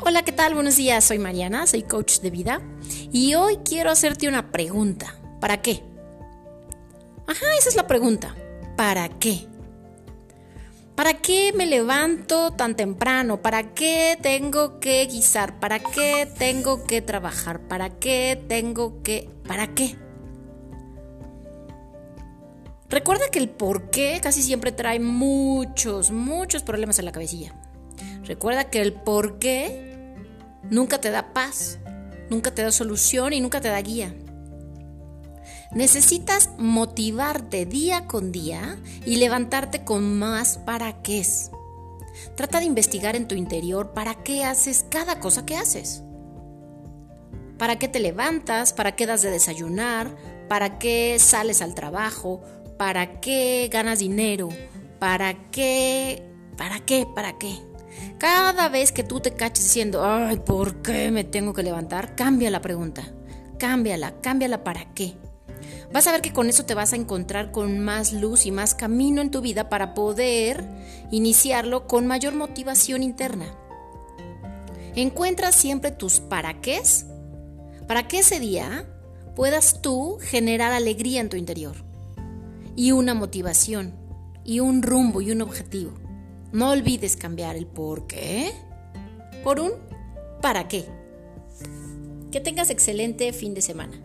Hola, ¿qué tal? Buenos días, soy Mariana, soy coach de vida y hoy quiero hacerte una pregunta. ¿Para qué? Ajá, esa es la pregunta. ¿Para qué? ¿Para qué me levanto tan temprano? ¿Para qué tengo que guisar? ¿Para qué tengo que trabajar? ¿Para qué tengo que... ¿Para qué? Recuerda que el por qué casi siempre trae muchos, muchos problemas en la cabecilla. Recuerda que el por qué nunca te da paz, nunca te da solución y nunca te da guía. Necesitas motivarte día con día y levantarte con más para qué Trata de investigar en tu interior para qué haces cada cosa que haces. ¿Para qué te levantas? ¿Para qué das de desayunar? ¿Para qué sales al trabajo? ¿Para qué ganas dinero? ¿Para qué? ¿Para qué? ¿Para qué? Cada vez que tú te caches diciendo, ay, ¿por qué me tengo que levantar? Cambia la pregunta. Cámbiala, cámbiala para qué. Vas a ver que con eso te vas a encontrar con más luz y más camino en tu vida para poder iniciarlo con mayor motivación interna. Encuentra siempre tus para qué para que ese día puedas tú generar alegría en tu interior y una motivación y un rumbo y un objetivo. No olvides cambiar el por qué por un para qué. Que tengas excelente fin de semana.